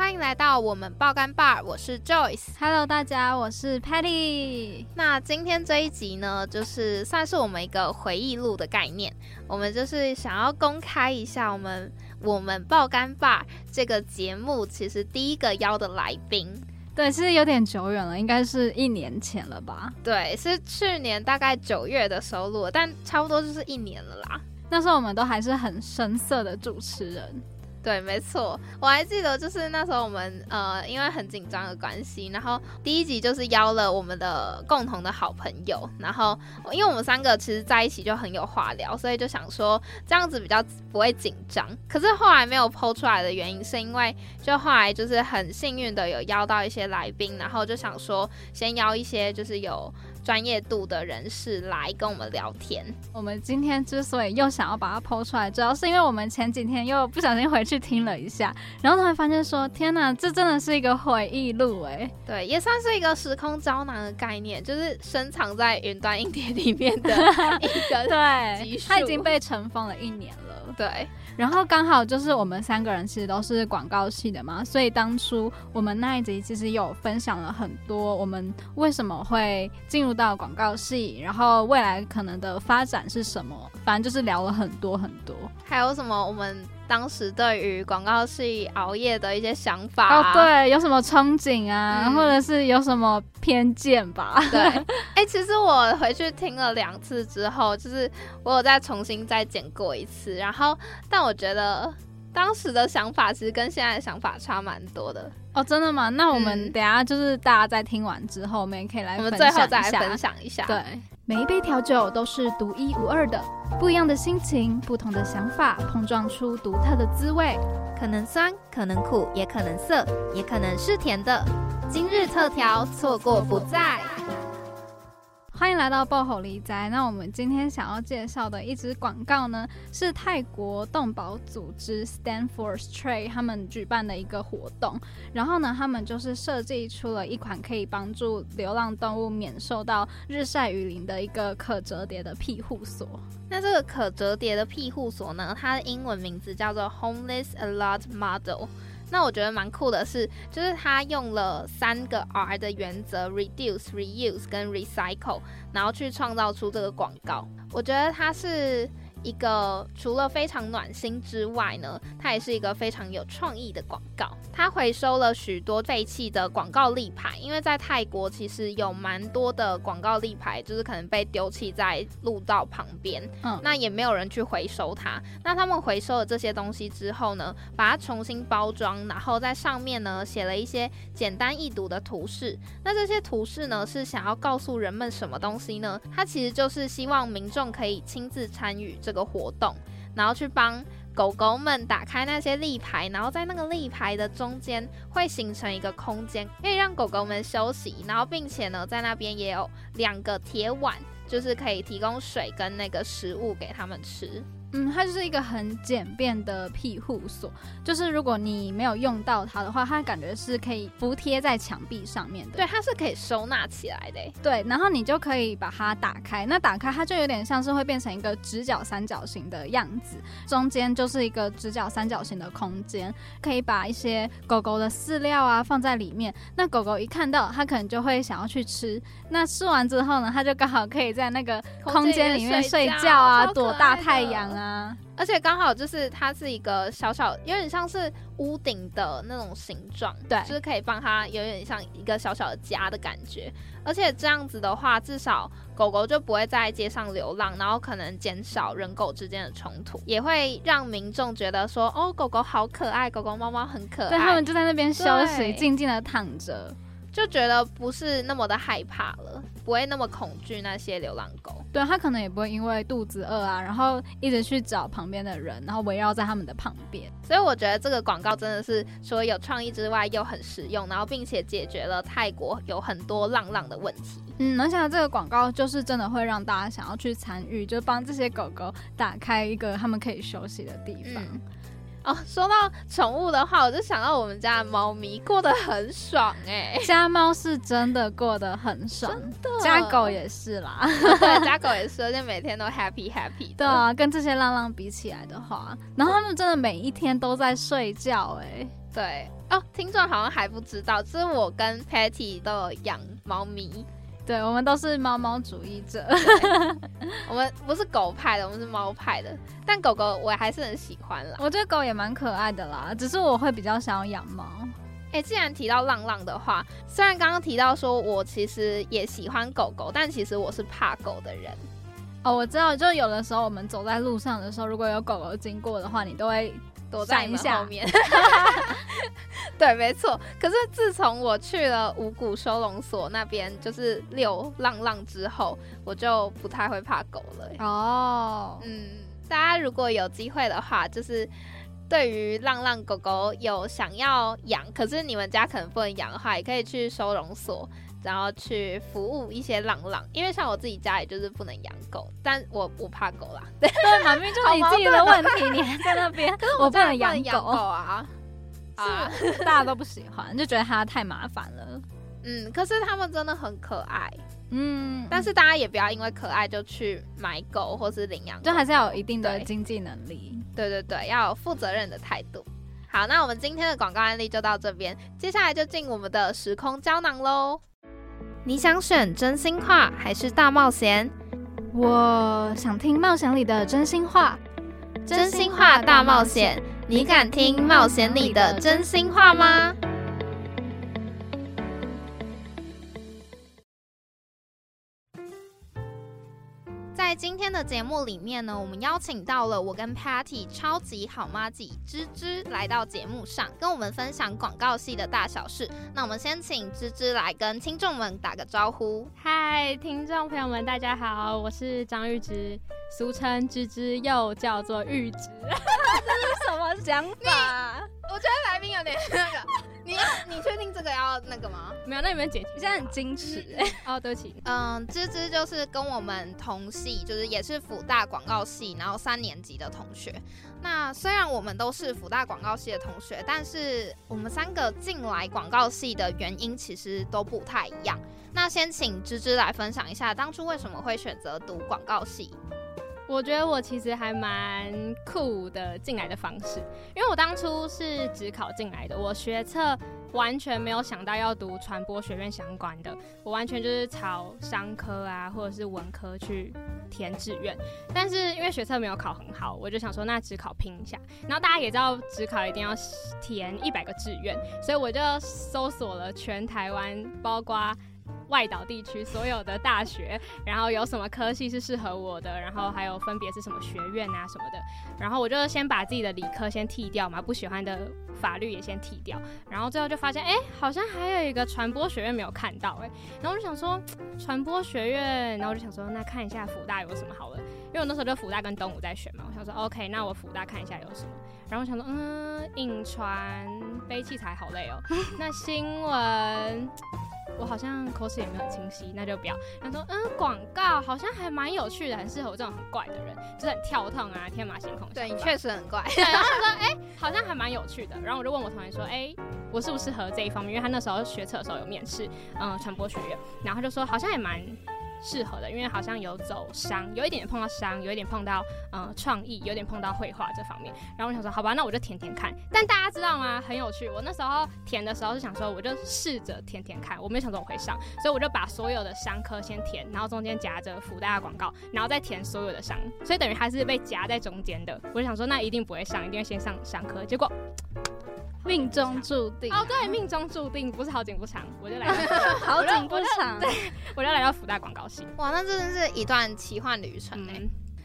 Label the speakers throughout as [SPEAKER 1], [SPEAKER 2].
[SPEAKER 1] 欢迎来到我们爆肝 bar，我是 Joyce。
[SPEAKER 2] Hello，大家，我是 Patty。
[SPEAKER 1] 那今天这一集呢，就是算是我们一个回忆录的概念。我们就是想要公开一下我们我们爆肝 bar 这个节目，其实第一个邀的来宾，
[SPEAKER 2] 对，其实有点久远了，应该是一年前了吧？
[SPEAKER 1] 对，是去年大概九月的收录，但差不多就是一年了啦。
[SPEAKER 2] 那时候我们都还是很生涩的主持人。
[SPEAKER 1] 对，没错，我还记得，就是那时候我们呃，因为很紧张的关系，然后第一集就是邀了我们的共同的好朋友，然后因为我们三个其实在一起就很有话聊，所以就想说这样子比较不会紧张。可是后来没有剖出来的原因，是因为就后来就是很幸运的有邀到一些来宾，然后就想说先邀一些就是有。专业度的人士来跟我们聊天。
[SPEAKER 2] 我们今天之所以又想要把它剖出来，主要是因为我们前几天又不小心回去听了一下，然后突然发现说：“天哪，这真的是一个回忆录哎！”
[SPEAKER 1] 对，也算是一个时空胶囊的概念，就是深藏在云端硬碟里面的 一个
[SPEAKER 2] 对，
[SPEAKER 1] 它
[SPEAKER 2] 已经被尘封了一年了。
[SPEAKER 1] 对。
[SPEAKER 2] 然后刚好就是我们三个人其实都是广告系的嘛，所以当初我们那一集其实有分享了很多我们为什么会进入到广告系，然后未来可能的发展是什么，反正就是聊了很多很多，
[SPEAKER 1] 还有什么我们。当时对于广告系熬夜的一些想法。
[SPEAKER 2] 哦，对，有什么憧憬啊，或者是有什么偏见吧？
[SPEAKER 1] 对，哎，其实我回去听了两次之后，就是我有再重新再剪过一次，然后，但我觉得当时的想法其实跟现在的想法差蛮多的。
[SPEAKER 2] 哦，真的吗？那我们等下就是大家在听完之后，我们也可以来，
[SPEAKER 1] 我们最后再来分享一下，
[SPEAKER 2] 对。每一杯调酒都是独一无二的，不一样的心情，不同的想法，碰撞出独特的滋味。
[SPEAKER 1] 可能酸，可能苦，也可能涩，也可能是甜的。今日特调，错过不再。
[SPEAKER 2] 欢迎来到爆吼离宅。那我们今天想要介绍的一支广告呢，是泰国动保组织 Stand for Stray 他们举办的一个活动。然后呢，他们就是设计出了一款可以帮助流浪动物免受到日晒雨淋的一个可折叠的庇护所。
[SPEAKER 1] 那这个可折叠的庇护所呢，它的英文名字叫做 Homeless Alert Model。那我觉得蛮酷的是，就是他用了三个 R 的原则：reduce、reuse 跟 recycle，然后去创造出这个广告。我觉得它是。一个除了非常暖心之外呢，它也是一个非常有创意的广告。它回收了许多废弃的广告立牌，因为在泰国其实有蛮多的广告立牌，就是可能被丢弃在路道旁边，嗯，那也没有人去回收它。那他们回收了这些东西之后呢，把它重新包装，然后在上面呢写了一些简单易读的图示。那这些图示呢是想要告诉人们什么东西呢？它其实就是希望民众可以亲自参与。这这个活动，然后去帮狗狗们打开那些立牌，然后在那个立牌的中间会形成一个空间，可以让狗狗们休息，然后并且呢，在那边也有两个铁碗，就是可以提供水跟那个食物给他们吃。
[SPEAKER 2] 嗯，它就是一个很简便的庇护所，就是如果你没有用到它的话，它感觉是可以服贴在墙壁上面的。
[SPEAKER 1] 对，它是可以收纳起来的。
[SPEAKER 2] 对，然后你就可以把它打开，那打开它就有点像是会变成一个直角三角形的样子，中间就是一个直角三角形的空间，可以把一些狗狗的饲料啊放在里面。那狗狗一看到，它可能就会想要去吃。那吃完之后呢，它就刚好可以在那个空间里面睡觉啊，躲大太阳啊。啊，
[SPEAKER 1] 而且刚好就是它是一个小小，有点像是屋顶的那种形状，
[SPEAKER 2] 对，
[SPEAKER 1] 就是可以帮它有点像一个小小的家的感觉。而且这样子的话，至少狗狗就不会在街上流浪，然后可能减少人狗之间的冲突，也会让民众觉得说，哦，狗狗好可爱，狗狗猫猫很可爱，
[SPEAKER 2] 对，他们就在那边休息，静静的躺着。
[SPEAKER 1] 就觉得不是那么的害怕了，不会那么恐惧那些流浪狗。
[SPEAKER 2] 对它可能也不会因为肚子饿啊，然后一直去找旁边的人，然后围绕在他们的旁边。
[SPEAKER 1] 所以我觉得这个广告真的是除了有创意之外，又很实用，然后并且解决了泰国有很多浪浪的问题。
[SPEAKER 2] 嗯，而且这个广告就是真的会让大家想要去参与，就帮这些狗狗打开一个他们可以休息的地方。
[SPEAKER 1] 哦，说到宠物的话，我就想到我们家的猫咪过得很爽哎，
[SPEAKER 2] 家猫是真的过得很爽，
[SPEAKER 1] 真的，
[SPEAKER 2] 家狗也是啦，
[SPEAKER 1] 对，家狗也是，而且每天都 happy happy。
[SPEAKER 2] 对啊，跟这些浪浪比起来的话，然后他们真的每一天都在睡觉哎，
[SPEAKER 1] 对哦，听众好像还不知道，就是我跟 Patty 都有养猫咪。
[SPEAKER 2] 对，我们都是猫猫主义者。
[SPEAKER 1] 我们不是狗派的，我们是猫派的。但狗狗我还是很喜欢啦。
[SPEAKER 2] 我觉得狗也蛮可爱的啦，只是我会比较想要养猫。
[SPEAKER 1] 哎，既然提到浪浪的话，虽然刚刚提到说我其实也喜欢狗狗，但其实我是怕狗的人。
[SPEAKER 2] 哦，我知道，就有的时候我们走在路上的时候，如果有狗狗经过的话，你都会。
[SPEAKER 1] 躲在你后面，对，没错。可是自从我去了五谷收容所那边，就是遛浪浪之后，我就不太会怕狗了。哦，嗯，大家如果有机会的话，就是对于浪浪狗狗有想要养，可是你们家可能不能养的话，也可以去收容所。然后去服务一些浪浪，因为像我自己家里就是不能养狗，但我我怕狗啦。
[SPEAKER 2] 对，马明就是你自己的问题，你还在那边，可是我不能养
[SPEAKER 1] 狗啊，
[SPEAKER 2] 啊，大家都不喜欢，就觉得它太麻烦了。
[SPEAKER 1] 嗯，可是它们真的很可爱，嗯，但是大家也不要因为可爱就去买狗或是领养，
[SPEAKER 2] 就还是要有一定的经济能力。
[SPEAKER 1] 对对对，要有负责任的态度。好，那我们今天的广告案例就到这边，接下来就进我们的时空胶囊喽。你想选真心话还是大冒险？
[SPEAKER 2] 我想听冒险里的真心话。
[SPEAKER 1] 真心话大冒险，你敢听冒险里的真心话吗？今天的节目里面呢，我们邀请到了我跟 Patty 超级好妈吉芝芝来到节目上，跟我们分享广告系的大小事。那我们先请芝芝来跟听众们打个招呼。
[SPEAKER 3] 嗨，听众朋友们，大家好，我是张玉芝，俗称芝芝，又叫做玉芝。这
[SPEAKER 1] 是什么想法？我觉得来宾有点那个。你要你确定这个要那个吗？
[SPEAKER 3] 没有，那有没有解题？
[SPEAKER 2] 现在很矜持哎
[SPEAKER 3] 哦，对不起。
[SPEAKER 1] 嗯，芝芝就是跟我们同系，就是也是辅大广告系，然后三年级的同学。那虽然我们都是辅大广告系的同学，但是我们三个进来广告系的原因其实都不太一样。那先请芝芝来分享一下，当初为什么会选择读广告系？
[SPEAKER 3] 我觉得我其实还蛮酷的进来的方式，因为我当初是只考进来的，我学测完全没有想到要读传播学院相关的，我完全就是朝商科啊或者是文科去填志愿。但是因为学测没有考很好，我就想说那只考拼一下。然后大家也知道只考一定要填一百个志愿，所以我就搜索了全台湾，包括。外岛地区所有的大学，然后有什么科系是适合我的，然后还有分别是什么学院啊什么的，然后我就先把自己的理科先剃掉嘛，不喜欢的法律也先剃掉，然后最后就发现，哎，好像还有一个传播学院没有看到，哎，然后我就想说传播学院，然后我就想说那看一下福大有什么好了，因为我那时候就福大跟东吴在选嘛，我想说 OK，那我福大看一下有什么，然后我想说，嗯，影传背器材好累哦，那新闻。我好像口齿也没有很清晰，那就不要。他说，嗯，广告好像还蛮有趣的，很适合我这种很怪的人，就是很跳腾啊，天马行空。
[SPEAKER 1] 对你确实很怪。
[SPEAKER 3] 对，然后他说，哎，好像还蛮有趣的。然后我就问我同学说，哎，我适不适合这一方面？因为他那时候学测的时候有面试，嗯，传播学院，然后他就说好像也蛮。适合的，因为好像有走商，有一点碰到商，有一点碰到呃创意，有点碰到绘画这方面。然后我想说，好吧，那我就填填看。但大家知道吗？很有趣。我那时候填的时候是想说，我就试着填填看，我没有想说我会上，所以我就把所有的商科先填，然后中间夹着福大的广告，然后再填所有的商，所以等于还是被夹在中间的。我就想说，那一定不会上，一定会先上商科。结果。
[SPEAKER 2] 命中注定
[SPEAKER 3] 哦，对，命中注定不是好景不长，我就来
[SPEAKER 2] 好景不长，
[SPEAKER 3] 对，我就来到福大广告系。
[SPEAKER 1] 哇，那真的是一段奇幻旅程哎！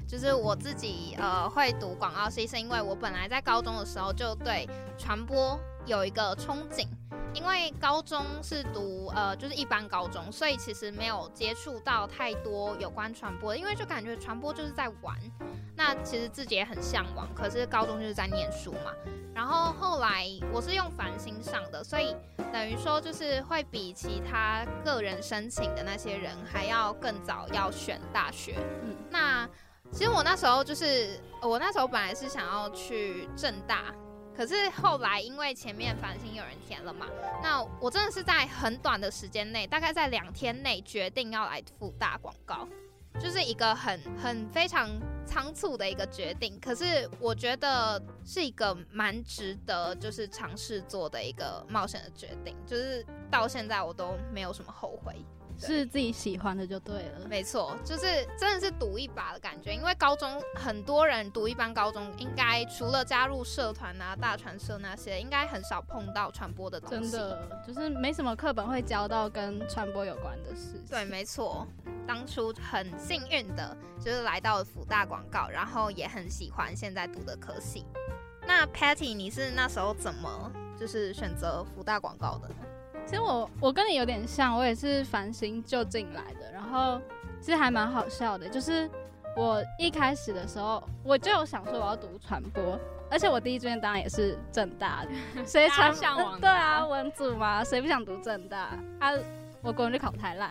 [SPEAKER 1] 就是我自己呃会读广告系，是因为我本来在高中的时候就对传播有一个憧憬，因为高中是读呃就是一般高中，所以其实没有接触到太多有关传播的，因为就感觉传播就是在玩。那其实自己也很向往，可是高中就是在念书嘛。然后后来我是用繁星上的，所以等于说就是会比其他个人申请的那些人还要更早要选大学。嗯，那其实我那时候就是我那时候本来是想要去正大，可是后来因为前面繁星有人填了嘛，那我真的是在很短的时间内，大概在两天内决定要来复大广告。就是一个很很非常仓促的一个决定，可是我觉得是一个蛮值得就是尝试做的一个冒险的决定，就是到现在我都没有什么后悔。
[SPEAKER 4] 是自己喜欢的就对了，
[SPEAKER 1] 没错，就是真的是赌一把的感觉。因为高中很多人读一般高中，应该除了加入社团啊、大传社那些，应该很少碰到传播的东
[SPEAKER 4] 西。真的，就是没什么课本会教到跟传播有关的事。
[SPEAKER 1] 对，没错。当初很幸运的，就是来到了福大广告，然后也很喜欢现在读的科系。那 Patty，你是那时候怎么就是选择福大广告的呢？
[SPEAKER 4] 其实我我跟你有点像，我也是繁星就进来的，然后其实还蛮好笑的，就是我一开始的时候我就有想说我要读传播，而且我第一志愿当然也是正大的，
[SPEAKER 3] 谁
[SPEAKER 4] 传
[SPEAKER 3] 向往？
[SPEAKER 4] 对啊，文组嘛，谁不想读正大？啊，我国文就考太烂，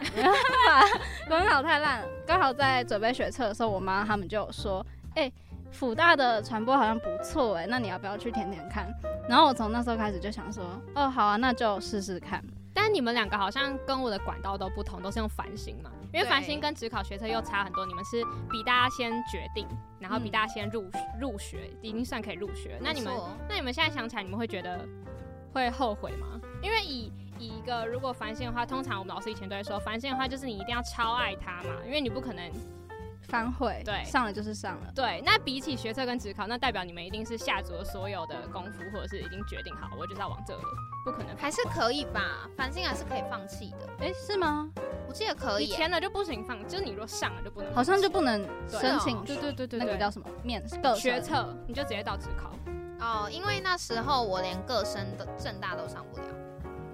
[SPEAKER 4] 国文考太烂，刚好在准备学测的时候，我妈他们就说，哎。辅大的传播好像不错哎，那你要不要去填填看？然后我从那时候开始就想说，哦，好啊，那就试试看。
[SPEAKER 3] 但你们两个好像跟我的管道都不同，都是用繁星嘛？因为繁星跟职考学测又差很多，你们是比大家先决定，然后比大家先入入学，已经算可以入学。那你们，那你们现在想起来，你们会觉得会后悔吗？因为以以一个如果繁星的话，通常我们老师以前都会说，繁星的话就是你一定要超爱它嘛，因为你不可能。
[SPEAKER 4] 反悔，
[SPEAKER 3] 对，
[SPEAKER 4] 上了就是上了。
[SPEAKER 3] 对，那比起学测跟职考，那代表你们一定是下足了所有的功夫，或者是已经决定好，我就是要往这了，不可能。
[SPEAKER 1] 还是可以吧，繁星还是可以放弃的。
[SPEAKER 4] 哎，是吗？
[SPEAKER 1] 我记得可以。
[SPEAKER 3] 填了就不行放，就是你若上了就不能。
[SPEAKER 4] 好像就不能申请。
[SPEAKER 3] 对对对对，
[SPEAKER 4] 那个叫什么面
[SPEAKER 3] 学测，你就直接到职考。
[SPEAKER 1] 哦，因为那时候我连各生的正大都上不了，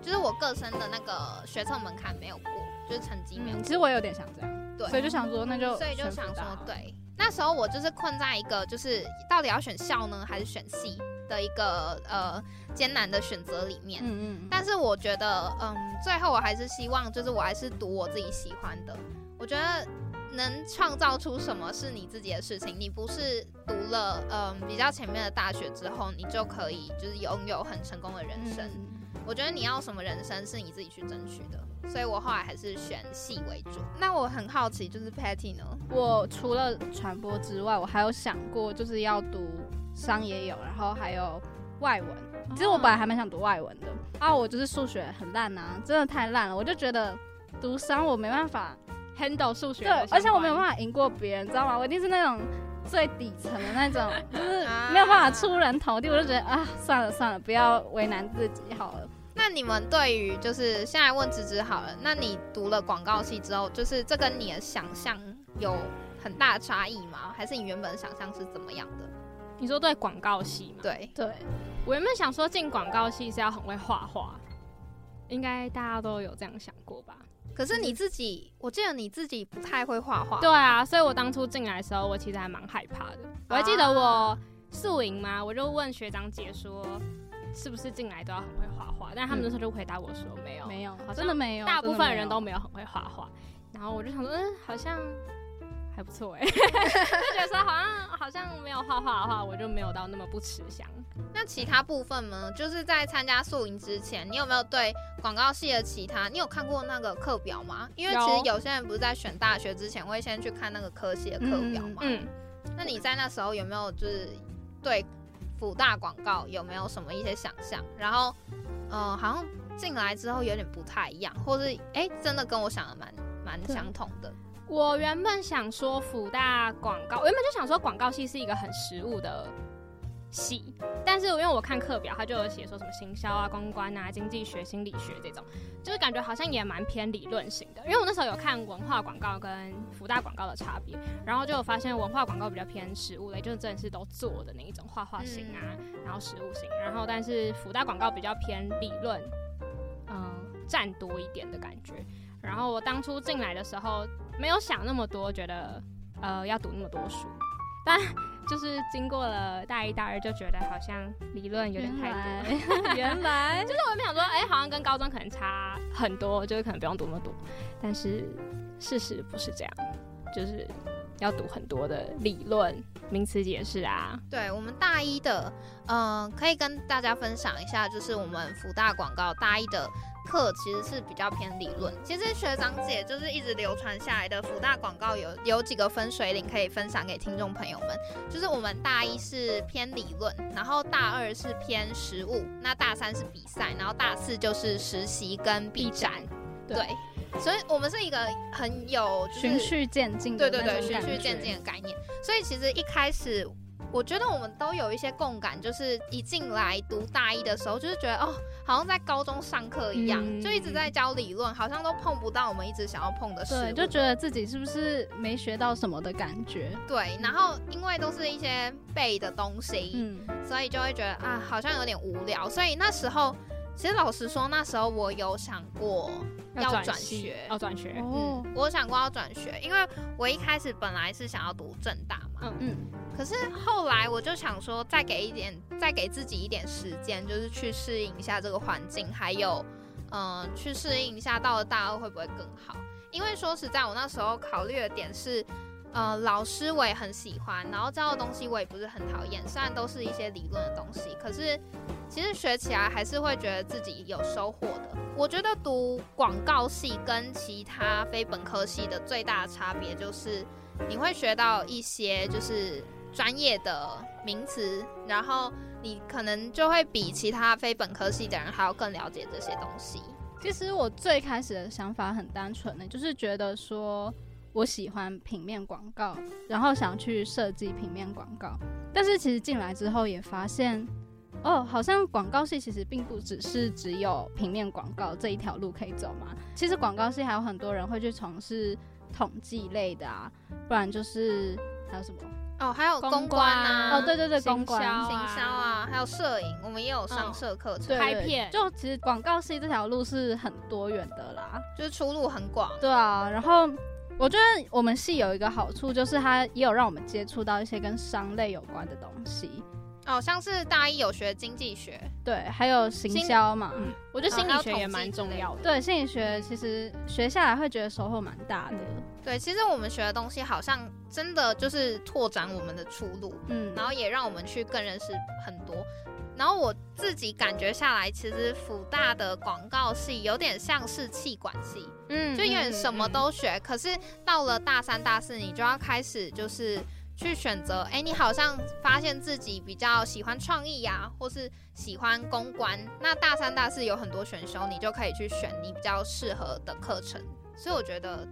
[SPEAKER 1] 就是我各生的那个学测门槛没有过，就是成绩没有。
[SPEAKER 4] 其实我有点想这样。所以就想说，那就
[SPEAKER 1] 所以就想说，对，那时候我就是困在一个就是到底要选校呢，还是选系的一个呃艰难的选择里面。嗯嗯。但是我觉得，嗯，最后我还是希望，就是我还是读我自己喜欢的。我觉得能创造出什么是你自己的事情，你不是读了嗯比较前面的大学之后，你就可以就是拥有很成功的人生。我觉得你要什么人生是你自己去争取的。所以我后来还是选戏为主。那我很好奇，就是 Patty 呢？
[SPEAKER 4] 我除了传播之外，我还有想过就是要读商也有，然后还有外文。其实我本来还蛮想读外文的啊，我就是数学很烂啊，真的太烂了。我就觉得读商我没办法
[SPEAKER 3] handle 数学，
[SPEAKER 4] 对，而且我没有办法赢过别人，知道吗？我一定是那种最底层的那种，就是没有办法出人头地。我就觉得啊，算了算了，不要为难自己好了。
[SPEAKER 1] 那你们对于就是现在问芝芝好了，那你读了广告系之后，就是这跟你的想象有很大的差异吗？还是你原本的想象是怎么样的？
[SPEAKER 3] 你说对广告系吗？
[SPEAKER 1] 对
[SPEAKER 4] 对，
[SPEAKER 3] 我原本想说进广告系是要很会画画，应该大家都有这样想过吧？
[SPEAKER 1] 可是你自己，我记得你自己不太会画画。
[SPEAKER 3] 对啊，所以我当初进来的时候，我其实还蛮害怕的。我还记得我宿营嘛，我就问学长姐说。是不是进来都要很会画画？但他们那时候就回答我说没有，
[SPEAKER 4] 没有，真的没有，
[SPEAKER 3] 大部分人都没有很会画画。然后我就想说，嗯，好像还不错哎，就觉得说好像好像没有画画的话，我就没有到那么不吃香。
[SPEAKER 1] 那其他部分呢？就是在参加宿营之前，你有没有对广告系的其他？你有看过那个课表吗？因为其实有些人不是在选大学之前会先去看那个科系的课表吗？嗯，那你在那时候有没有就是对？辅大广告有没有什么一些想象？然后，嗯，好像进来之后有点不太一样，或是哎，真的跟我想的蛮蛮相同的。
[SPEAKER 3] 我原本想说辅大广告，我原本就想说广告系是一个很实务的系，但是因为我看课表，它就有写说什么行销啊、公关啊、经济学、心理学这种，就是感觉好像也蛮偏理论型的。因为我那时候有看文化广告跟福大广告的差别，然后就有发现文化广告比较偏实物类，就是真的是都做的那一种画画型啊，然后实物型，然后但是福大广告比较偏理论，嗯，占多一点的感觉。然后我当初进来的时候没有想那么多，觉得呃要读那么多书，但。就是经过了大一、大二，就觉得好像理论有点太
[SPEAKER 4] 多。原来，
[SPEAKER 3] 就是我没想说，哎，好像跟高中可能差很多，就是可能不用读那么多。但是事实不是这样，就是要读很多的理论、名词解释啊。
[SPEAKER 1] 对我们大一的，嗯，可以跟大家分享一下，就是我们福大广告大一的。课其实是比较偏理论，其实学长姐就是一直流传下来的福大广告有有几个分水岭可以分享给听众朋友们，就是我们大一是偏理论，然后大二是偏实务，那大三是比赛，然后大四就是实习跟 B 展，对，所以我们是一个很有
[SPEAKER 4] 循序渐进，对
[SPEAKER 1] 对对，循序渐进的概念，所以其实一开始。我觉得我们都有一些共感，就是一进来读大一的时候，就是觉得哦，好像在高中上课一样，就一直在教理论，好像都碰不到我们一直想要碰的事。
[SPEAKER 4] 对，就觉得自己是不是没学到什么的感觉。
[SPEAKER 1] 对，然后因为都是一些背的东西，嗯，所以就会觉得啊，好像有点无聊。所以那时候，其实老实说，那时候我有想过要转学，
[SPEAKER 3] 要转学。
[SPEAKER 1] 嗯，我想过要转学，因为我一开始本来是想要读正大嘛。嗯嗯。可是后来我就想说，再给一点，再给自己一点时间，就是去适应一下这个环境，还有，嗯，去适应一下到了大二会不会更好？因为说实在，我那时候考虑的点是，呃，老师我也很喜欢，然后教的东西我也不是很讨厌，虽然都是一些理论的东西，可是其实学起来还是会觉得自己有收获的。我觉得读广告系跟其他非本科系的最大差别就是，你会学到一些就是。专业的名词，然后你可能就会比其他非本科系的人还要更了解这些东西。
[SPEAKER 4] 其实我最开始的想法很单纯的，就是觉得说我喜欢平面广告，然后想去设计平面广告。但是其实进来之后也发现，哦，好像广告系其实并不只是只有平面广告这一条路可以走嘛。其实广告系还有很多人会去从事统计类的啊，不然就是还有什么？
[SPEAKER 1] 哦，还有公关啊，
[SPEAKER 4] 哦，对对对，公关、
[SPEAKER 1] 行销啊，还有摄影，我们也有上摄课程、
[SPEAKER 3] 拍片。
[SPEAKER 4] 就其实广告系这条路是很多元的啦，
[SPEAKER 1] 就是出路很广。
[SPEAKER 4] 对啊，然后我觉得我们系有一个好处，就是它也有让我们接触到一些跟商类有关的东西。
[SPEAKER 1] 哦，像是大一有学经济学，
[SPEAKER 4] 对，还有行销嘛。嗯，
[SPEAKER 3] 我觉得心理学也蛮重要的。
[SPEAKER 4] 对，心理学其实学下来会觉得收获蛮大的。
[SPEAKER 1] 对，其实我们学的东西好像真的就是拓展我们的出路，嗯，然后也让我们去更认识很多。然后我自己感觉下来，其实福大的广告系有点像是气管系，嗯，就有点什么都学。可是到了大三、大四，你就要开始就是。去选择，哎，你好像发现自己比较喜欢创意呀，或是喜欢公关，那大三、大四有很多选修，你就可以去选你比较适合的课程。所以我觉得，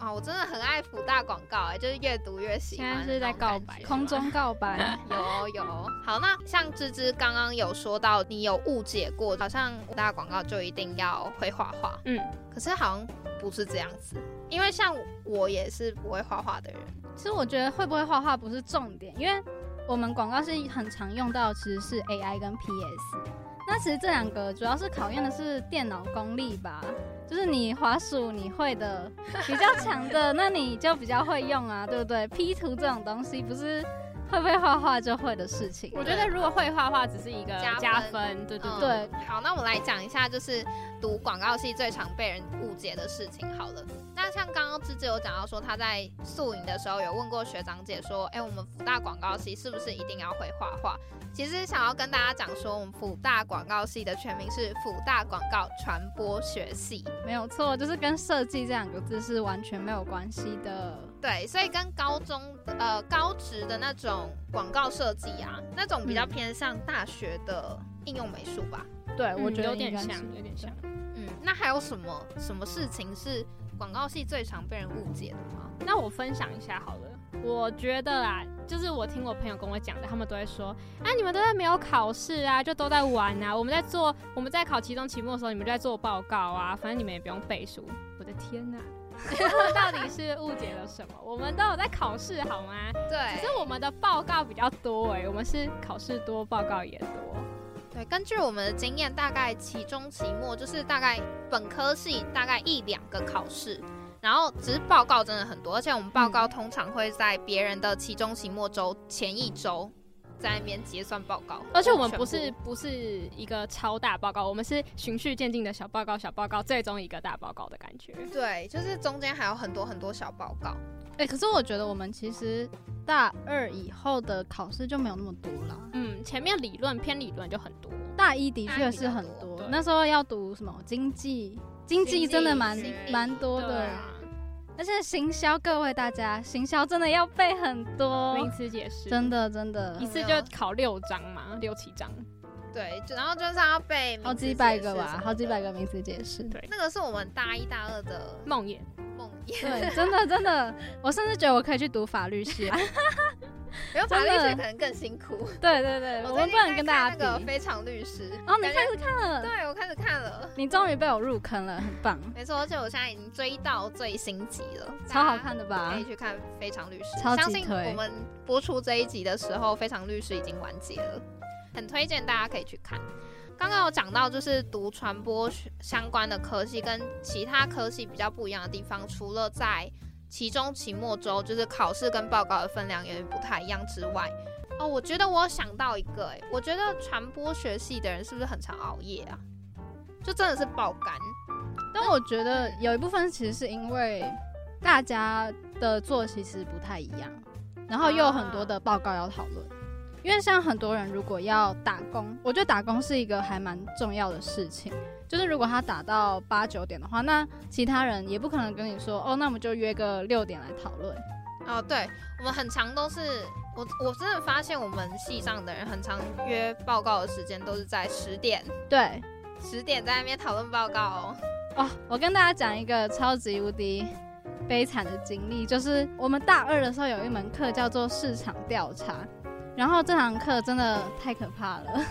[SPEAKER 1] 啊，我真的很爱福大广告，哎，就是越读越喜欢。
[SPEAKER 4] 现在是在告白，空中告白，
[SPEAKER 1] 有有。好，那像芝芝刚刚有说到，你有误解过，好像福大广告就一定要会画画，嗯，可是好像不是这样子，因为像我也是不会画画的人。
[SPEAKER 4] 其实我觉得会不会画画不是重点，因为我们广告是很常用到，其实是 AI 跟 PS。那其实这两个主要是考验的是电脑功力吧，就是你滑鼠你会的 比较强的，那你就比较会用啊，对不对？P 图这种东西不是。会不会画画就会的事情？
[SPEAKER 3] 我觉得如果会画画，只是一个加分。对对对。
[SPEAKER 1] 好，那我们来讲一下，就是读广告系最常被人误解的事情。好了，那像刚刚芝芝有讲到说，他在宿营的时候有问过学长姐说，哎，我们福大广告系是不是一定要会画画？其实想要跟大家讲说，我们福大广告系的全名是福大广告传播学系，
[SPEAKER 4] 没有错，就是跟设计这两个字是完全没有关系的。
[SPEAKER 1] 对，所以跟高中呃高职的那种广告设计啊，那种比较偏向大学的应用美术吧。
[SPEAKER 4] 对，我觉得
[SPEAKER 3] 有点像，有点像。
[SPEAKER 1] 嗯，那还有什么什么事情是广告系最常被人误解的吗？
[SPEAKER 3] 那我分享一下好了。我觉得啦，就是我听我朋友跟我讲的，他们都会说，啊，你们都在没有考试啊，就都在玩啊。我们在做，我们在考期中、期末的时候，你们就在做报告啊。反正你们也不用背书。我的天哪，到底是误解了什么？我们都有在考试好吗？
[SPEAKER 1] 对，
[SPEAKER 3] 只是我们的报告比较多哎，我们是考试多，报告也多。
[SPEAKER 1] 对，根据我们的经验，大概期中、期末就是大概本科系大概一两个考试。然后只是报告真的很多，而且我们报告通常会在别人的期中、期末周前一周在那边结算报告。
[SPEAKER 3] 而且我们不是不是一个超大报告，我们是循序渐进的小报告、小报告，最终一个大报告的感觉。
[SPEAKER 1] 对，就是中间还有很多很多小报告。
[SPEAKER 4] 哎，可是我觉得我们其实大二以后的考试就没有那么多了。
[SPEAKER 3] 嗯，前面理论偏理论就很多，
[SPEAKER 4] 大一的确是很多。那时候要读什么经济？经济真的蛮蛮多的。而且行销，各位大家，行销真的要背很多
[SPEAKER 3] 名词解释，
[SPEAKER 4] 真的真的，
[SPEAKER 3] 一次就考六章嘛，六七章。
[SPEAKER 1] 对，然后就是要背
[SPEAKER 4] 好几百个吧，好几百个名词解释。
[SPEAKER 3] 对，
[SPEAKER 1] 那个是我们大一大二的
[SPEAKER 3] 梦魇，
[SPEAKER 1] 梦魇。
[SPEAKER 4] 对，真的真的，我甚至觉得我可以去读法律系。
[SPEAKER 1] 有 法律系可能更辛苦。
[SPEAKER 4] 对对对，我们不能跟大家
[SPEAKER 1] 比。那个非常律师，
[SPEAKER 4] 哦，你开始看了？
[SPEAKER 1] 对，我开始看了。
[SPEAKER 4] 你终于被我入坑了，很棒。
[SPEAKER 1] 没错，而且我现在已经追到最新集了，
[SPEAKER 4] 超好看的吧？
[SPEAKER 1] 可以去看《非常律师》，
[SPEAKER 4] 相
[SPEAKER 1] 信我们播出这一集的时候，《非常律师》已经完结了，很推荐大家可以去看。刚刚有讲到，就是读传播学相关的科系跟其他科系比较不一样的地方，除了在期中、期末周就是考试跟报告的分量有点不太一样之外，哦，我觉得我想到一个，哎，我觉得传播学系的人是不是很常熬夜啊？就真的是爆肝。
[SPEAKER 4] 但我觉得有一部分其实是因为大家的作息其实不太一样，然后又有很多的报告要讨论。因为像很多人如果要打工，我觉得打工是一个还蛮重要的事情。就是如果他打到八九点的话，那其他人也不可能跟你说哦，那我们就约个六点来讨论。
[SPEAKER 1] 哦，对，我们很长都是我我真的发现我们系上的人很常约报告的时间都是在十点，
[SPEAKER 4] 对，
[SPEAKER 1] 十点在那边讨论报告哦。
[SPEAKER 4] 哦，我跟大家讲一个超级无敌悲惨的经历，就是我们大二的时候有一门课叫做市场调查。然后这堂课真的太可怕了，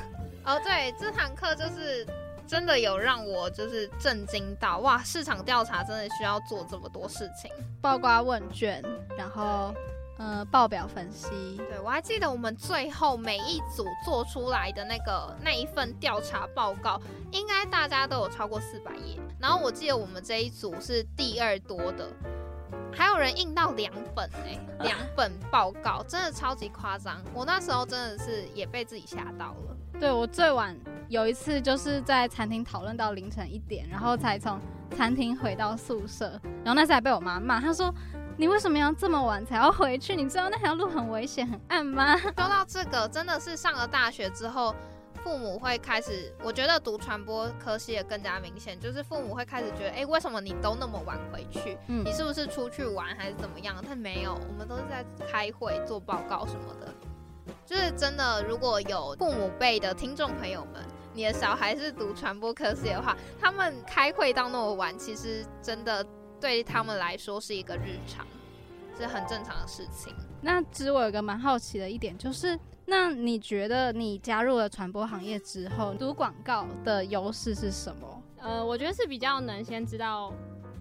[SPEAKER 1] 哦，对，这堂课就是真的有让我就是震惊到，哇，市场调查真的需要做这么多事情，
[SPEAKER 4] 报瓜问卷，然后呃报表分析，
[SPEAKER 1] 对我还记得我们最后每一组做出来的那个那一份调查报告，应该大家都有超过四百页，然后我记得我们这一组是第二多的。还有人印到两本哎，两本报告真的超级夸张。我那时候真的是也被自己吓到了。
[SPEAKER 4] 对我最晚有一次就是在餐厅讨论到凌晨一点，然后才从餐厅回到宿舍。然后那次还被我妈骂，她说：“你为什么要这么晚才要回去？你知道那条路很危险、很暗吗？”
[SPEAKER 1] 说到这个，真的是上了大学之后。父母会开始，我觉得读传播科系也更加明显，就是父母会开始觉得，哎，为什么你都那么晚回去？嗯，你是不是出去玩还是怎么样？他没有，我们都是在开会做报告什么的。就是真的，如果有父母辈的听众朋友们，你的小孩是读传播科系的话，他们开会到那么晚，其实真的对他们来说是一个日常，是很正常的事情。
[SPEAKER 4] 那其实我有个蛮好奇的一点就是。那你觉得你加入了传播行业之后，读广告的优势是什么？
[SPEAKER 3] 呃，我觉得是比较能先知道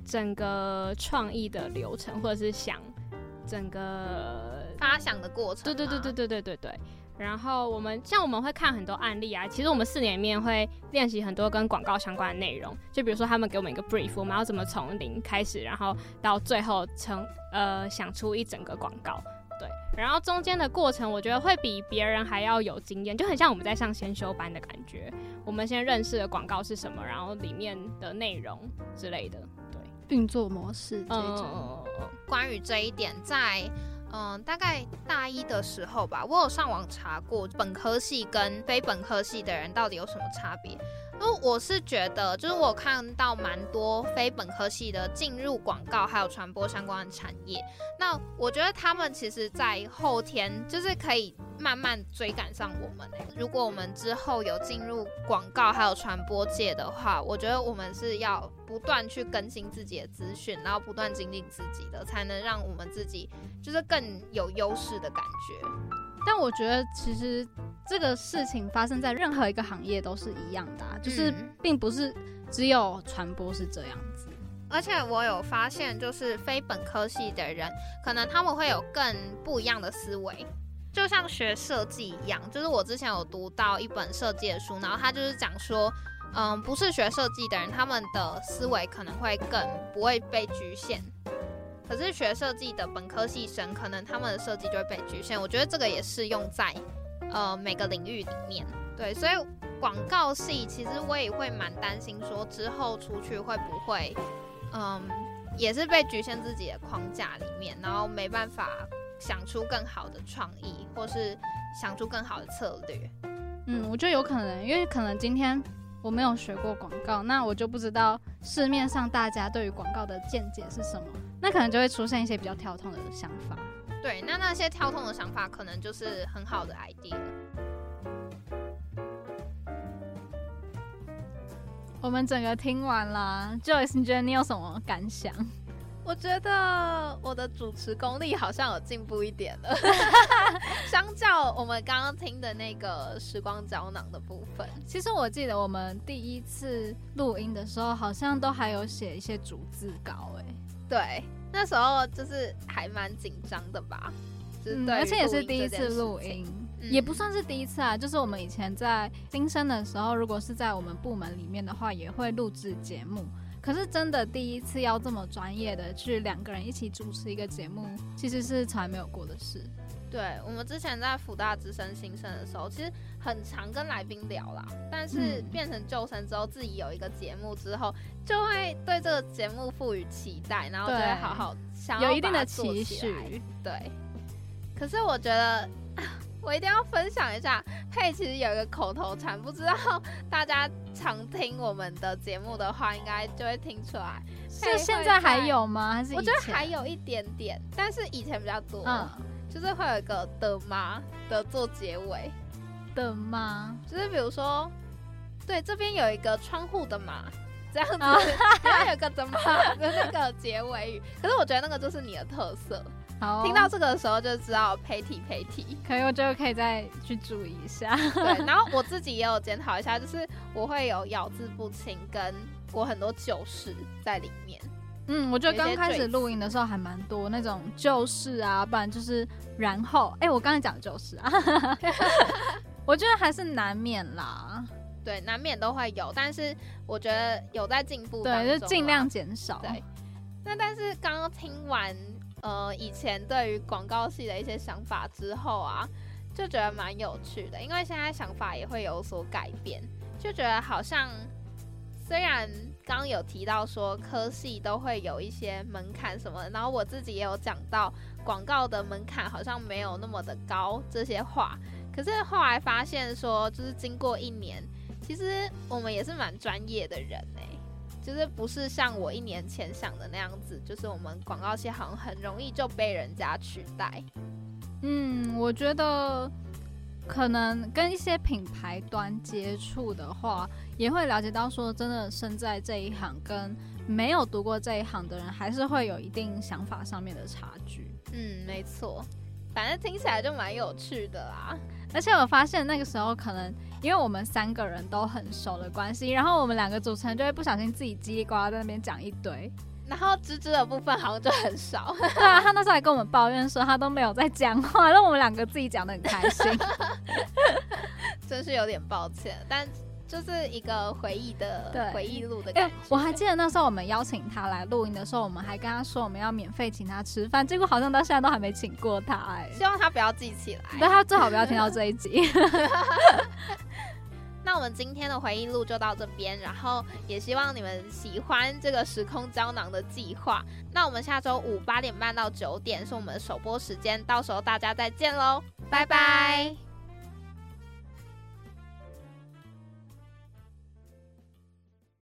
[SPEAKER 3] 整个创意的流程，或者是想整个
[SPEAKER 1] 发想的过程。
[SPEAKER 3] 对对对对对对对对。然后我们像我们会看很多案例啊，其实我们四年里面会练习很多跟广告相关的内容。就比如说他们给我们一个 brief，我们要怎么从零开始，然后到最后成呃想出一整个广告。对，然后中间的过程，我觉得会比别人还要有经验，就很像我们在上先修班的感觉。我们先认识了广告是什么，然后里面的内容之类的，对，
[SPEAKER 4] 运作模式这种。
[SPEAKER 1] 关于这一点，在嗯大概大一的时候吧，我有上网查过本科系跟非本科系的人到底有什么差别。因为我是觉得，就是我看到蛮多非本科系的进入广告还有传播相关的产业。那我觉得他们其实，在后天就是可以慢慢追赶上我们、欸。如果我们之后有进入广告还有传播界的话，我觉得我们是要不断去更新自己的资讯，然后不断精进自己的，才能让我们自己就是更有优势的感觉。
[SPEAKER 2] 但我觉得其实这个事情发生在任何一个行业都是一样的、啊，就是
[SPEAKER 1] 嗯
[SPEAKER 2] 并不是只有传播是这样子。
[SPEAKER 1] 而且我有发现，就是非本科系的人，可能他们会有更不一样的思维。就像学设计一样，就是我之前有读到一本设计的书，然后他就是讲说，嗯，不是学设计的人，他们的思维可能会更不会被局限。可是学设计的本科系生，可能他们的设计就会被局限。我觉得这个也适用在呃每个领域里面。对，所以广告系其实我也会蛮担心，说之后出去会不会，嗯，也是被局限自己的框架里面，然后没办法想出更好的创意，或是想出更好的策略。
[SPEAKER 2] 嗯，我觉得有可能，因为可能今天我没有学过广告，那我就不知道市面上大家对于广告的见解是什么，那可能就会出现一些比较跳痛的想法。
[SPEAKER 1] 对，那那些跳痛的想法，可能就是很好的 idea。
[SPEAKER 2] 我们整个听完啦，Joyce，你觉得你有什么感想？
[SPEAKER 1] 我觉得我的主持功力好像有进步一点了，相较我们刚刚听的那个时光胶囊的部分。
[SPEAKER 2] 其实我记得我们第一次录音的时候，好像都还有写一些逐字稿、欸，
[SPEAKER 1] 对，那时候就是还蛮紧张的吧，就是
[SPEAKER 2] 嗯，
[SPEAKER 1] 对
[SPEAKER 2] 而且也是第一次录音，
[SPEAKER 1] 嗯
[SPEAKER 2] 也不算是第一次啊。就是我们以前在新生的时候，如果是在我们部门里面的话，也会录制节目。可是真的第一次要这么专业的去两个人一起主持一个节目，其实是从来没有过的事。
[SPEAKER 1] 对我们之前在福大之声新生的时候，其实很常跟来宾聊啦，但是
[SPEAKER 2] 嗯。
[SPEAKER 1] 变成救生之后，自己有一个节目之后，就会对这个节目赋予期待，然后就会好好想要
[SPEAKER 2] 有一定的期许，
[SPEAKER 1] 对，可是我觉得 我一定要分享一下，佩其实有一个口头禅，不知道大家常听我们的节目的话，应该就会听出来。佩
[SPEAKER 2] 是现在还有吗？还是
[SPEAKER 1] 我觉得还有一点点，但是以前比较多。
[SPEAKER 2] 嗯。
[SPEAKER 1] 就是会有一个的吗？的做结尾，
[SPEAKER 2] 的吗？
[SPEAKER 1] 就是比如说，对这边有一个窗户的嘛，这样子，
[SPEAKER 2] 啊
[SPEAKER 1] 然后有一个的嘛的那个结尾语。可是我觉得那个就是你的特色，
[SPEAKER 2] 好，
[SPEAKER 1] 听到这个的时候就知道胚体胚体。
[SPEAKER 2] 可以，我觉得可以再去注意一下。
[SPEAKER 1] 对，然后我自己也有检讨一下，就是我会有咬字不清，跟我很多旧事在里面。
[SPEAKER 2] 嗯，我觉得刚开始录音的时候还蛮多那种旧事啊，不然就是然后，哎、我刚才讲的就是啊，我觉得还是难免啦，
[SPEAKER 1] 对，难免都会有，但是我觉得有在进步
[SPEAKER 2] 对，就尽量减少。
[SPEAKER 1] 对那但是刚刚听完呃以前对于广告系的一些想法之后啊，就觉得蛮有趣的，因为现在想法也会有所改变，就觉得好像虽然刚刚有提到说科系都会有一些门槛什么的，然后我自己也有讲到广告的门槛好像没有那么的高这些话，可是后来发现说，就是经过一年，其实我们也是蛮专业的人哎、就是不是像我一年前想的那样子，就是我们广告系好像很容易就被人家取代。
[SPEAKER 2] 嗯，我觉得可能跟一些品牌端接触的话，也会了解到说，真的身在这一行跟没有读过这一行的人，还是会有一定想法上面的差距。
[SPEAKER 1] 嗯，没错，反正听起来就蛮有趣的啦。
[SPEAKER 2] 而且我发现那个时候可能因为我们三个人都很熟的关系，然后我们两个主持人就会不小心自己叽里呱啦在那边讲一堆。
[SPEAKER 1] 然后芝芝的部分好像就很少，
[SPEAKER 2] 对啊，他那时候还跟我们抱怨说他都没有在讲话，让我们两个自己讲的很开心。
[SPEAKER 1] 真是有点抱歉，但就是一个回忆的回忆录的
[SPEAKER 2] 哎、
[SPEAKER 1] 感觉。
[SPEAKER 2] 我还记得那时候我们邀请他来录音的时候，我们还跟他说我们要免费请他吃饭，结果好像到现在都还没请过他、哎，
[SPEAKER 1] 希望他不要记起来。
[SPEAKER 2] 对他最好不要听到这一集。
[SPEAKER 1] 那我们今天的回忆录就到这边，然后也希望你们喜欢这个时空胶囊的计划。那我们下周五八点半到九点是我们的首播时间，到时候大家再见喽，拜拜